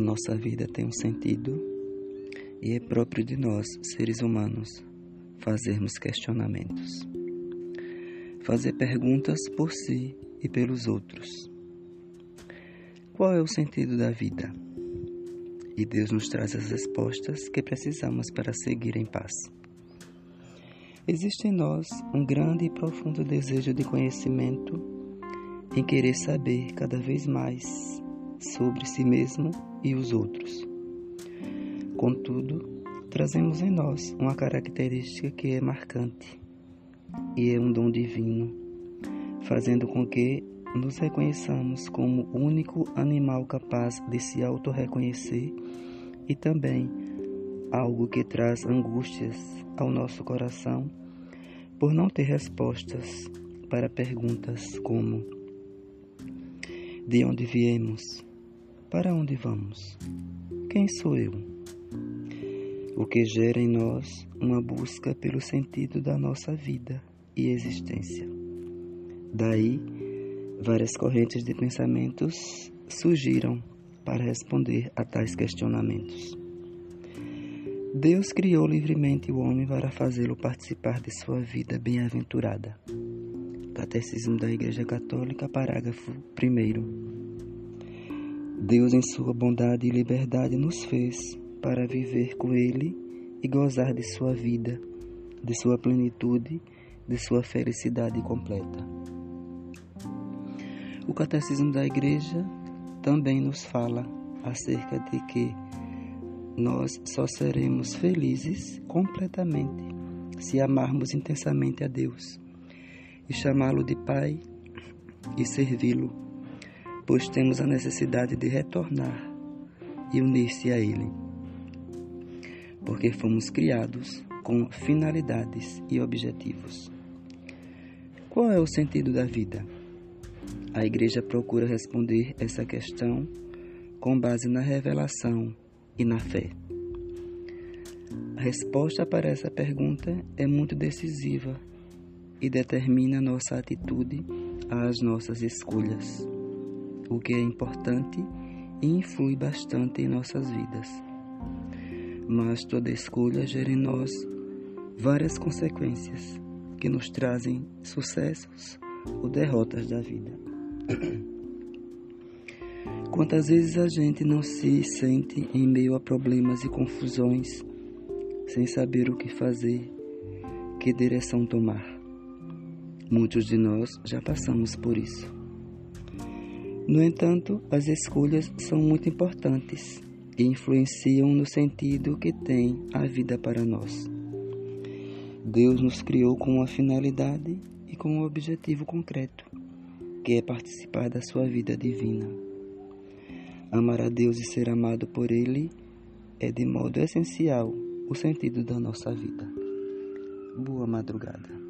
nossa vida tem um sentido e é próprio de nós, seres humanos, fazermos questionamentos. Fazer perguntas por si e pelos outros. Qual é o sentido da vida? E Deus nos traz as respostas que precisamos para seguir em paz. Existe em nós um grande e profundo desejo de conhecimento em querer saber cada vez mais sobre si mesmo e os outros. Contudo, trazemos em nós uma característica que é marcante e é um dom divino, fazendo com que nos reconheçamos como único animal capaz de se autorreconhecer e também algo que traz angústias ao nosso coração por não ter respostas para perguntas como: De onde viemos? Para onde vamos? Quem sou eu? O que gera em nós uma busca pelo sentido da nossa vida e existência. Daí, várias correntes de pensamentos surgiram para responder a tais questionamentos. Deus criou livremente o homem para fazê-lo participar de sua vida bem-aventurada. Catecismo da Igreja Católica, parágrafo 1. Deus, em sua bondade e liberdade, nos fez para viver com Ele e gozar de sua vida, de sua plenitude de sua felicidade completa. O Catecismo da Igreja também nos fala acerca de que nós só seremos felizes completamente se amarmos intensamente a Deus e chamá-lo de Pai e servi-lo, pois temos a necessidade de retornar e unir-se a Ele, porque fomos criados com finalidades e objetivos. Qual é o sentido da vida? A Igreja procura responder essa questão com base na revelação e na fé. A resposta para essa pergunta é muito decisiva e determina nossa atitude às nossas escolhas, o que é importante e influi bastante em nossas vidas. Mas toda escolha gera em nós várias consequências que nos trazem sucessos ou derrotas da vida. Quantas vezes a gente não se sente em meio a problemas e confusões, sem saber o que fazer, que direção tomar? Muitos de nós já passamos por isso. No entanto, as escolhas são muito importantes e influenciam no sentido que tem a vida para nós. Deus nos criou com uma finalidade e com um objetivo concreto, que é participar da sua vida divina. Amar a Deus e ser amado por Ele é de modo essencial o sentido da nossa vida. Boa madrugada.